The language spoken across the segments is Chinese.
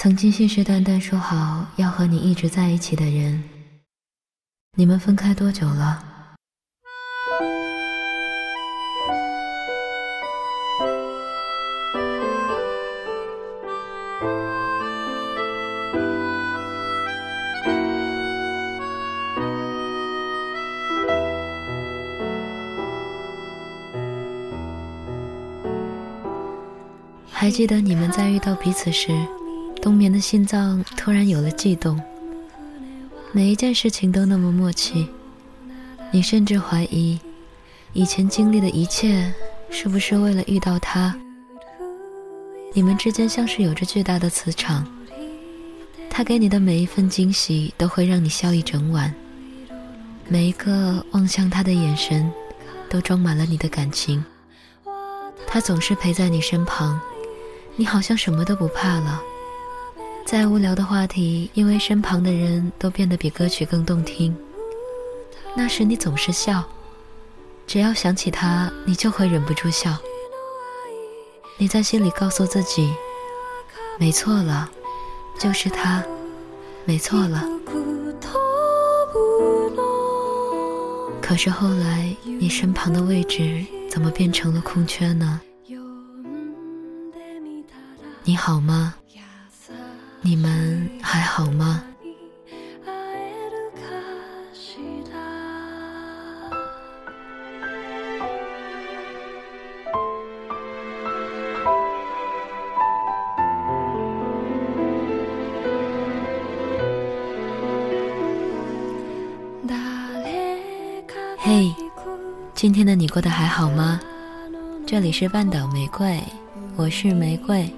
曾经信誓旦旦说好要和你一直在一起的人，你们分开多久了？还记得你们在遇到彼此时？冬眠的心脏突然有了悸动，每一件事情都那么默契，你甚至怀疑，以前经历的一切是不是为了遇到他？你们之间像是有着巨大的磁场，他给你的每一份惊喜都会让你笑一整晚，每一个望向他的眼神，都装满了你的感情。他总是陪在你身旁，你好像什么都不怕了。再无聊的话题，因为身旁的人都变得比歌曲更动听。那时你总是笑，只要想起他，你就会忍不住笑。你在心里告诉自己，没错了，就是他，没错了。可是后来，你身旁的位置怎么变成了空缺呢？你好吗？你们还好吗？嘿，今天的你过得还好吗？这里是半岛玫瑰，我是玫瑰。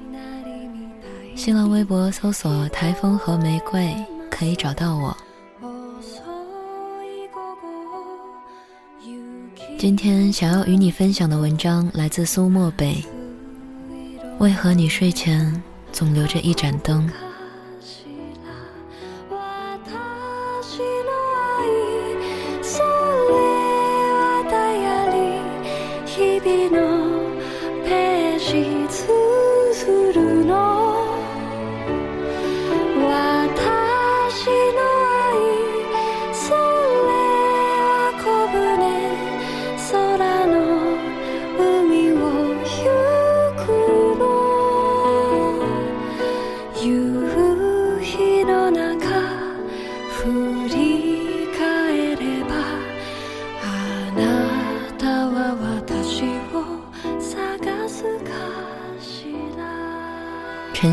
新浪微博搜索“台风和玫瑰”可以找到我。今天想要与你分享的文章来自苏漠北。为何你睡前总留着一盏灯？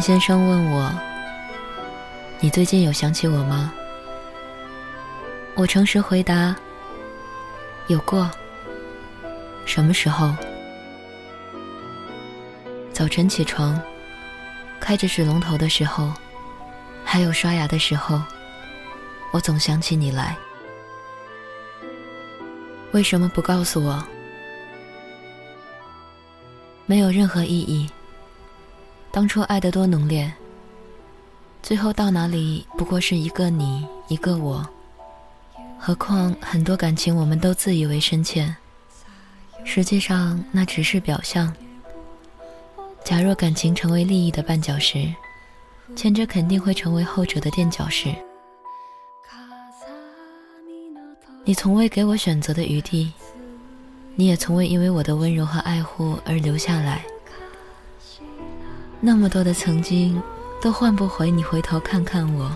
先生问我：“你最近有想起我吗？”我诚实回答：“有过。”什么时候？早晨起床，开着水龙头的时候，还有刷牙的时候，我总想起你来。为什么不告诉我？没有任何意义。当初爱得多浓烈，最后到哪里不过是一个你，一个我。何况很多感情，我们都自以为深切，实际上那只是表象。假若感情成为利益的绊脚石，前者肯定会成为后者的垫脚石。你从未给我选择的余地，你也从未因为我的温柔和爱护而留下来。那么多的曾经，都换不回你回头看看我。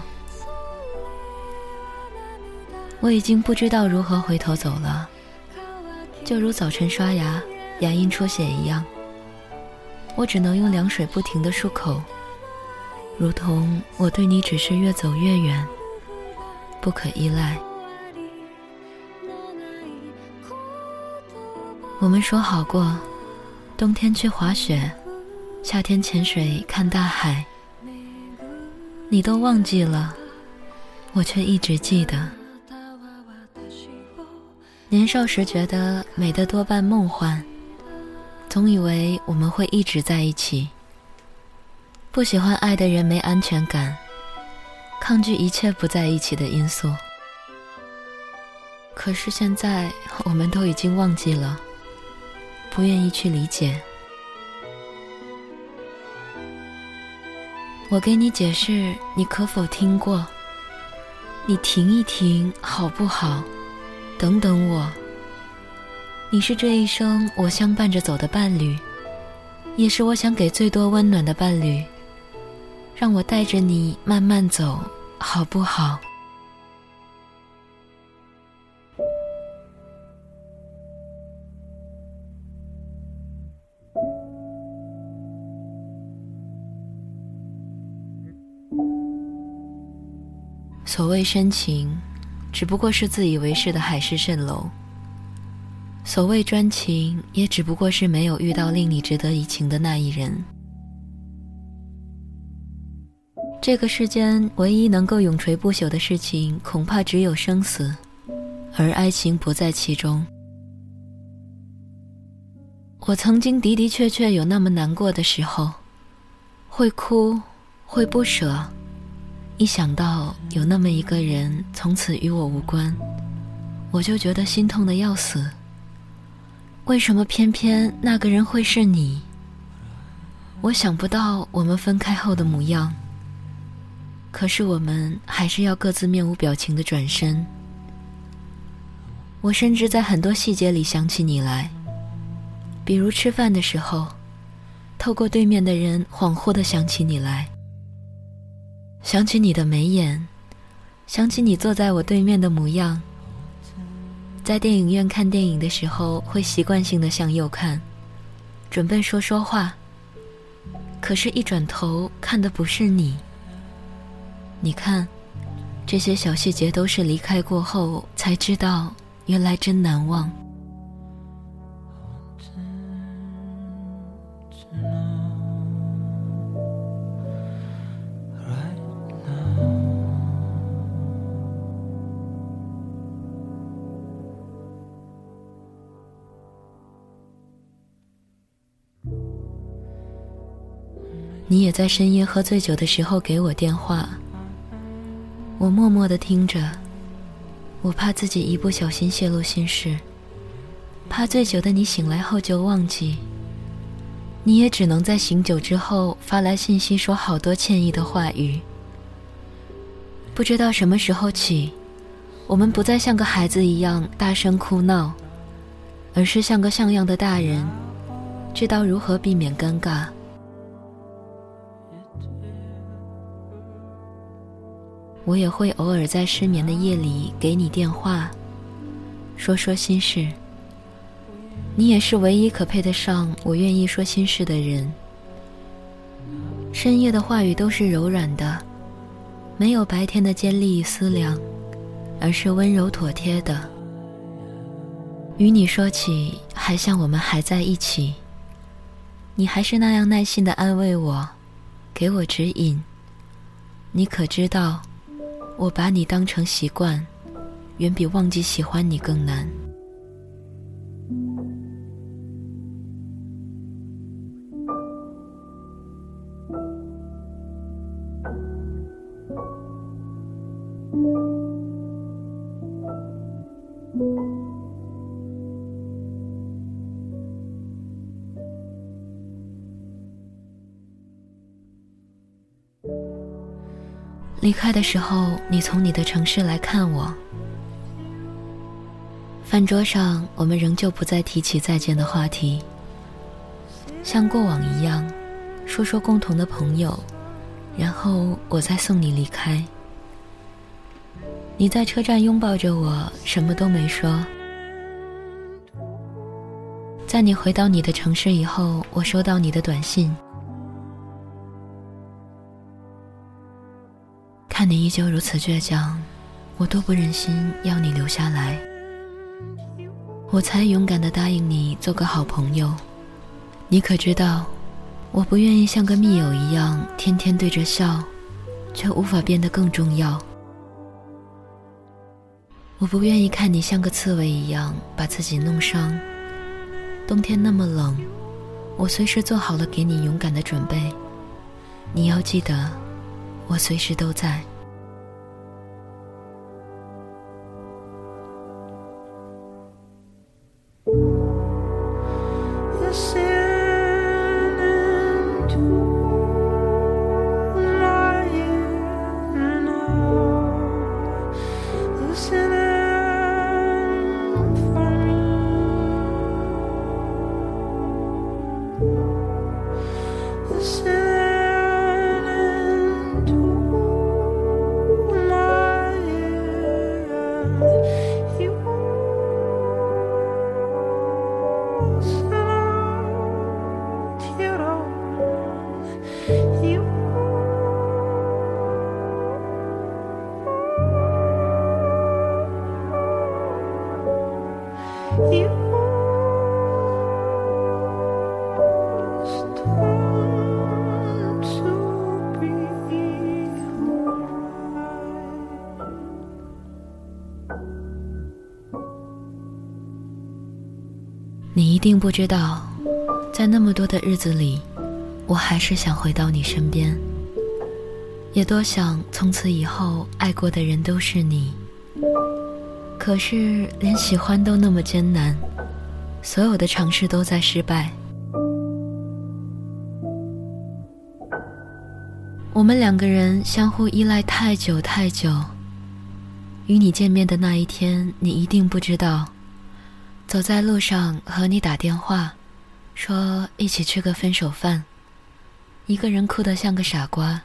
我已经不知道如何回头走了，就如早晨刷牙，牙龈出血一样，我只能用凉水不停的漱口，如同我对你只是越走越远，不可依赖。我们说好过，冬天去滑雪。夏天潜水看大海，你都忘记了，我却一直记得。年少时觉得美的多半梦幻，总以为我们会一直在一起。不喜欢爱的人没安全感，抗拒一切不在一起的因素。可是现在我们都已经忘记了，不愿意去理解。我给你解释，你可否听过？你停一停，好不好？等等我。你是这一生我相伴着走的伴侣，也是我想给最多温暖的伴侣。让我带着你慢慢走，好不好？所谓深情，只不过是自以为是的海市蜃楼；所谓专情，也只不过是没有遇到令你值得一情的那一人。这个世间唯一能够永垂不朽的事情，恐怕只有生死，而爱情不在其中。我曾经的的确确有那么难过的时候，会哭，会不舍，一想到有那么一个人从此与我无关，我就觉得心痛的要死。为什么偏偏那个人会是你？我想不到我们分开后的模样。可是我们还是要各自面无表情的转身。我甚至在很多细节里想起你来，比如吃饭的时候，透过对面的人恍惚的想起你来，想起你的眉眼，想起你坐在我对面的模样。在电影院看电影的时候，会习惯性的向右看，准备说说话。可是，一转头看的不是你。你看，这些小细节都是离开过后才知道，原来真难忘。你也在深夜喝醉酒的时候给我电话。我默默的听着，我怕自己一不小心泄露心事，怕醉酒的你醒来后就忘记。你也只能在醒酒之后发来信息，说好多歉意的话语。不知道什么时候起，我们不再像个孩子一样大声哭闹，而是像个像样的大人，知道如何避免尴尬。我也会偶尔在失眠的夜里给你电话，说说心事。你也是唯一可配得上我愿意说心事的人。深夜的话语都是柔软的，没有白天的尖利与思量，而是温柔妥帖的。与你说起，还像我们还在一起。你还是那样耐心的安慰我，给我指引。你可知道？我把你当成习惯，远比忘记喜欢你更难。离开的时候，你从你的城市来看我。饭桌上，我们仍旧不再提起再见的话题，像过往一样，说说共同的朋友，然后我再送你离开。你在车站拥抱着我，什么都没说。在你回到你的城市以后，我收到你的短信。看你依旧如此倔强，我多不忍心要你留下来，我才勇敢地答应你做个好朋友。你可知道，我不愿意像个密友一样天天对着笑，却无法变得更重要。我不愿意看你像个刺猬一样把自己弄伤。冬天那么冷，我随时做好了给你勇敢的准备。你要记得，我随时都在。不知道，在那么多的日子里，我还是想回到你身边，也多想从此以后爱过的人都是你。可是连喜欢都那么艰难，所有的尝试都在失败。我们两个人相互依赖太久太久。与你见面的那一天，你一定不知道。走在路上和你打电话，说一起吃个分手饭，一个人哭得像个傻瓜。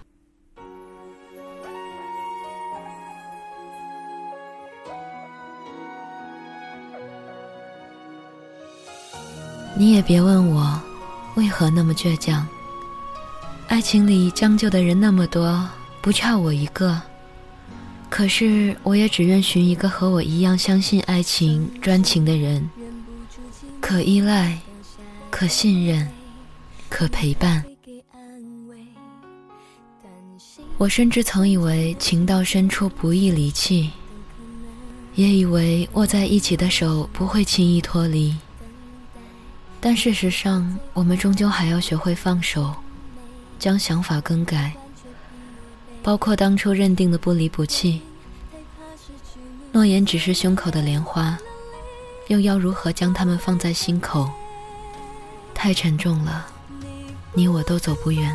你也别问我，为何那么倔强。爱情里将就的人那么多，不差我一个。可是，我也只愿寻一个和我一样相信爱情、专情的人，可依赖，可信任，可陪伴。我甚至曾以为情到深处不易离弃，也以为握在一起的手不会轻易脱离。但事实上，我们终究还要学会放手，将想法更改。包括当初认定的不离不弃，诺言只是胸口的莲花，又要如何将它们放在心口？太沉重了，你我都走不远。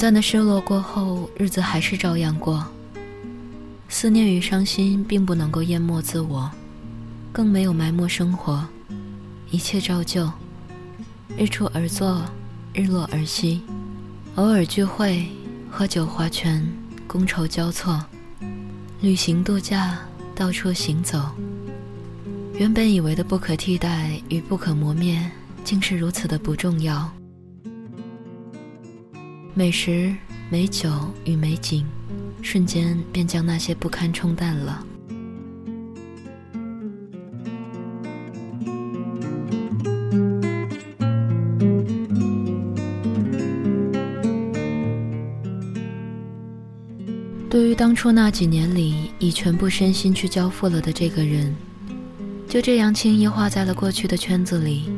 暂的失落过后，日子还是照样过。思念与伤心并不能够淹没自我，更没有埋没生活，一切照旧，日出而作，日落而息，偶尔聚会，喝酒划拳，觥筹交错，旅行度假，到处行走。原本以为的不可替代与不可磨灭，竟是如此的不重要。美食、美酒与美景，瞬间便将那些不堪冲淡了。对于当初那几年里以全部身心去交付了的这个人，就这样轻易画在了过去的圈子里。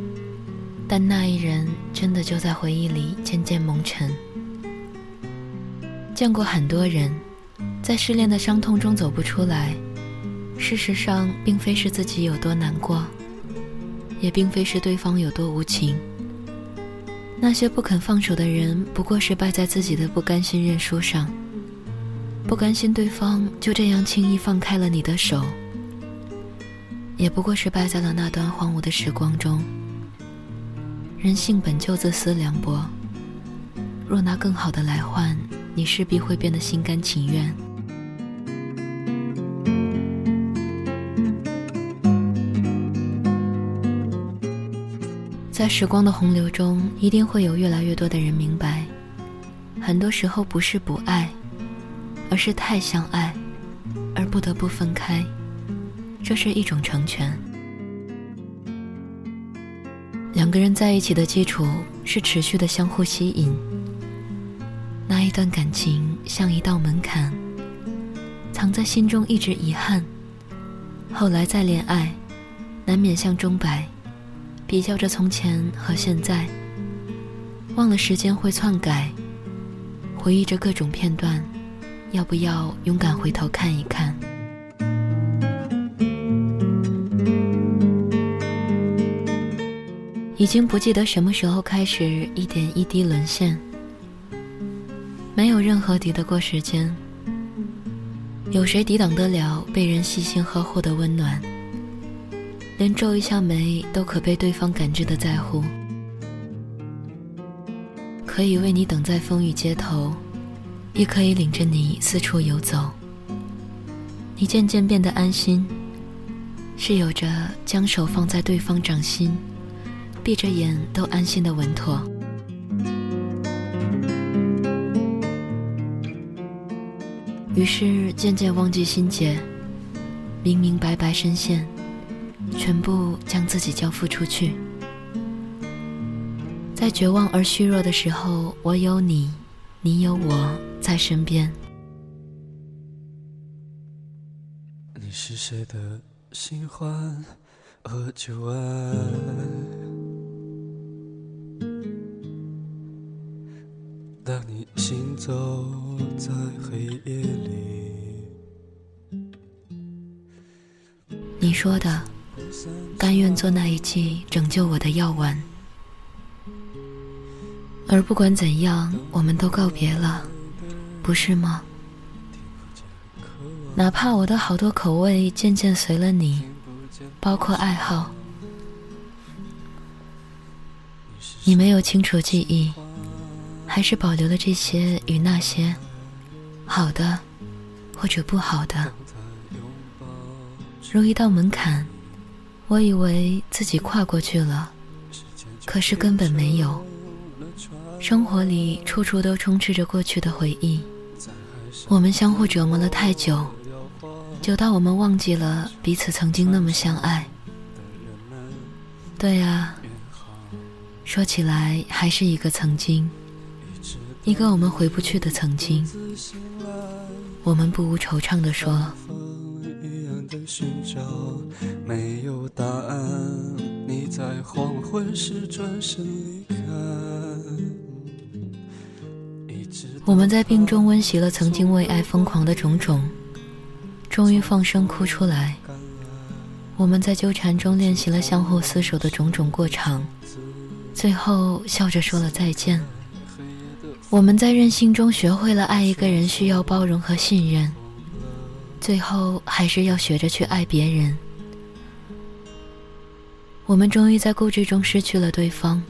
但那一人真的就在回忆里渐渐蒙尘。见过很多人，在失恋的伤痛中走不出来。事实上，并非是自己有多难过，也并非是对方有多无情。那些不肯放手的人，不过是败在自己的不甘心认输上。不甘心对方就这样轻易放开了你的手，也不过是败在了那段荒芜的时光中。人性本就自私凉薄，若拿更好的来换。你势必会变得心甘情愿。在时光的洪流中，一定会有越来越多的人明白，很多时候不是不爱，而是太相爱，而不得不分开。这是一种成全。两个人在一起的基础是持续的相互吸引。那一段感情像一道门槛，藏在心中一直遗憾。后来再恋爱，难免像钟摆，比较着从前和现在。忘了时间会篡改，回忆着各种片段，要不要勇敢回头看一看？已经不记得什么时候开始一点一滴沦陷。没有任何抵得过时间，有谁抵挡得了被人细心呵护的温暖？连皱一下眉都可被对方感知的在乎，可以为你等在风雨街头，也可以领着你四处游走。你渐渐变得安心，是有着将手放在对方掌心，闭着眼都安心的稳妥。于是渐渐忘记心结，明明白白深陷，全部将自己交付出去。在绝望而虚弱的时候，我有你，你有我在身边。你是谁的新欢和旧爱？当你行走在黑夜里，你说的，甘愿做那一剂拯救我的药丸。而不管怎样，我们都告别了，不是吗？哪怕我的好多口味渐渐随了你，包括爱好，你没有清楚记忆。还是保留了这些与那些好的或者不好的，如一道门槛，我以为自己跨过去了，可是根本没有。生活里处处都充斥着过去的回忆，我们相互折磨了太久，久到我们忘记了彼此曾经那么相爱。对啊，说起来还是一个曾经。一个我们回不去的曾经，我们不无惆怅地说：“我们在病中温习了曾经为爱疯狂的种种，终于放声哭出来。我们在纠缠中练习了相互厮守的种种过场，最后笑着说了再见。”我们在任性中学会了爱一个人需要包容和信任，最后还是要学着去爱别人。我们终于在固执中失去了对方，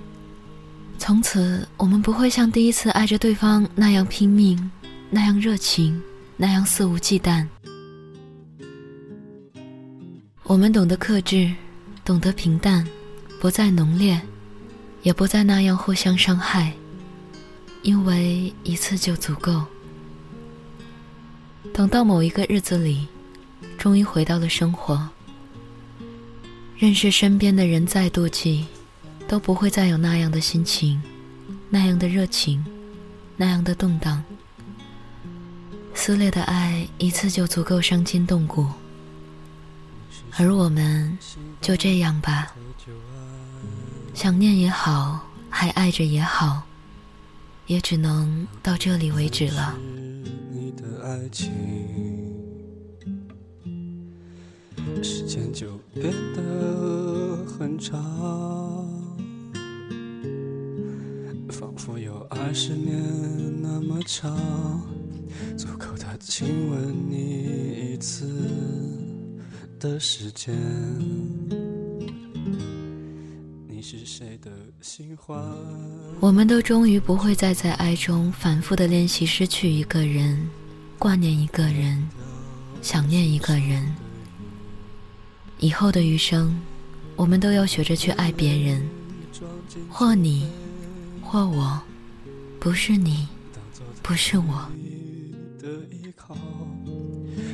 从此我们不会像第一次爱着对方那样拼命，那样热情，那样肆无忌惮。我们懂得克制，懂得平淡，不再浓烈，也不再那样互相伤害。因为一次就足够。等到某一个日子里，终于回到了生活，认识身边的人再妒忌，都不会再有那样的心情，那样的热情，那样的动荡。撕裂的爱一次就足够伤筋动骨，而我们就这样吧，想念也好，还爱着也好。也只能到这里为止了。你的爱情时间就变得很长，仿佛有二十年那么长，足够他亲吻你一次的时间。我们都终于不会再在爱中反复的练习失去一个人，挂念一个人，想念一个人。以后的余生，我们都要学着去爱别人，或你，或我，不是你，不是我。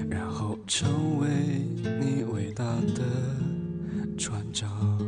然后成为你伟大的船长。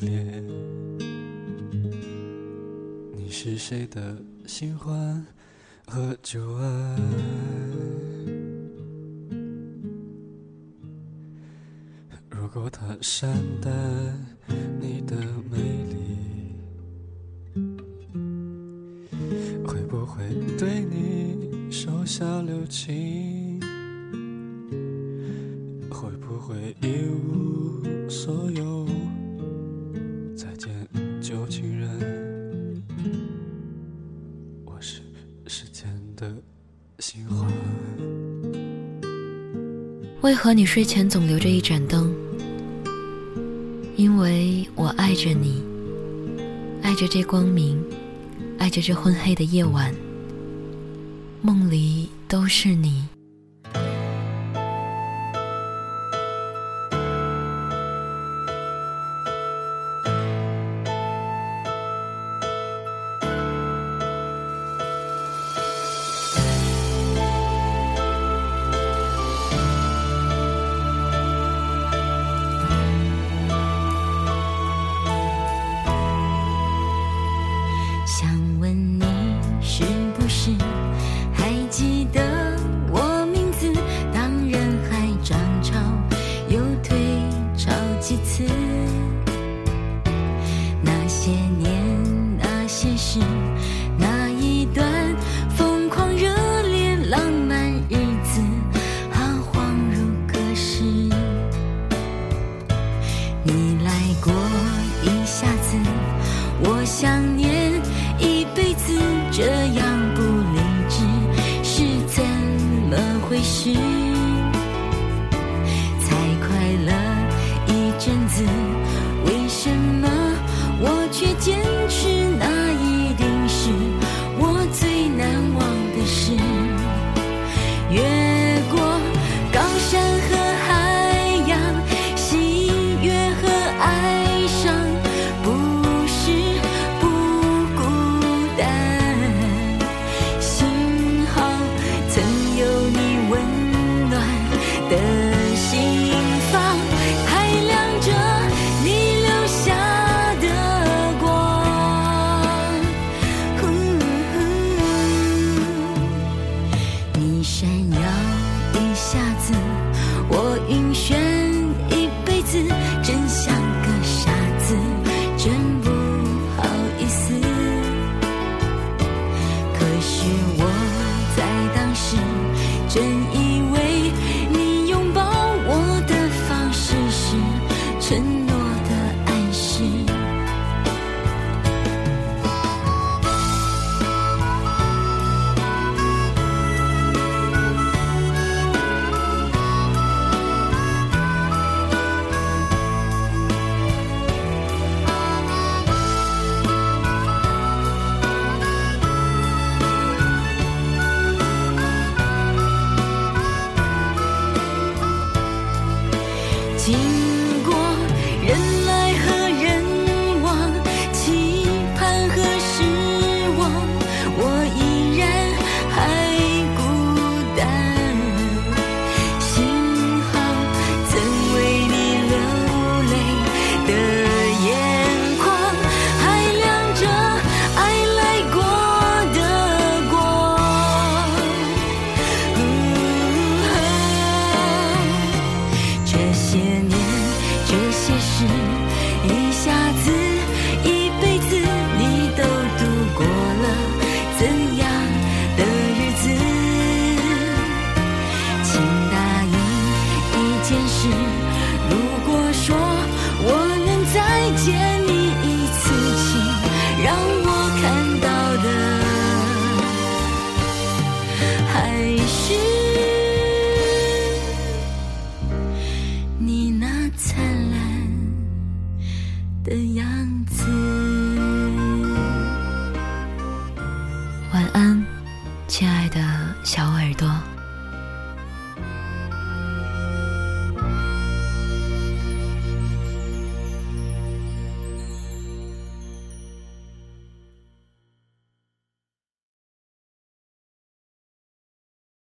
脸。你是谁的新欢和旧爱？如果他善待你的美丽，会不会对你手下留情？和你睡前总留着一盏灯？因为我爱着你，爱着这光明，爱着这昏黑的夜晚，梦里都是你。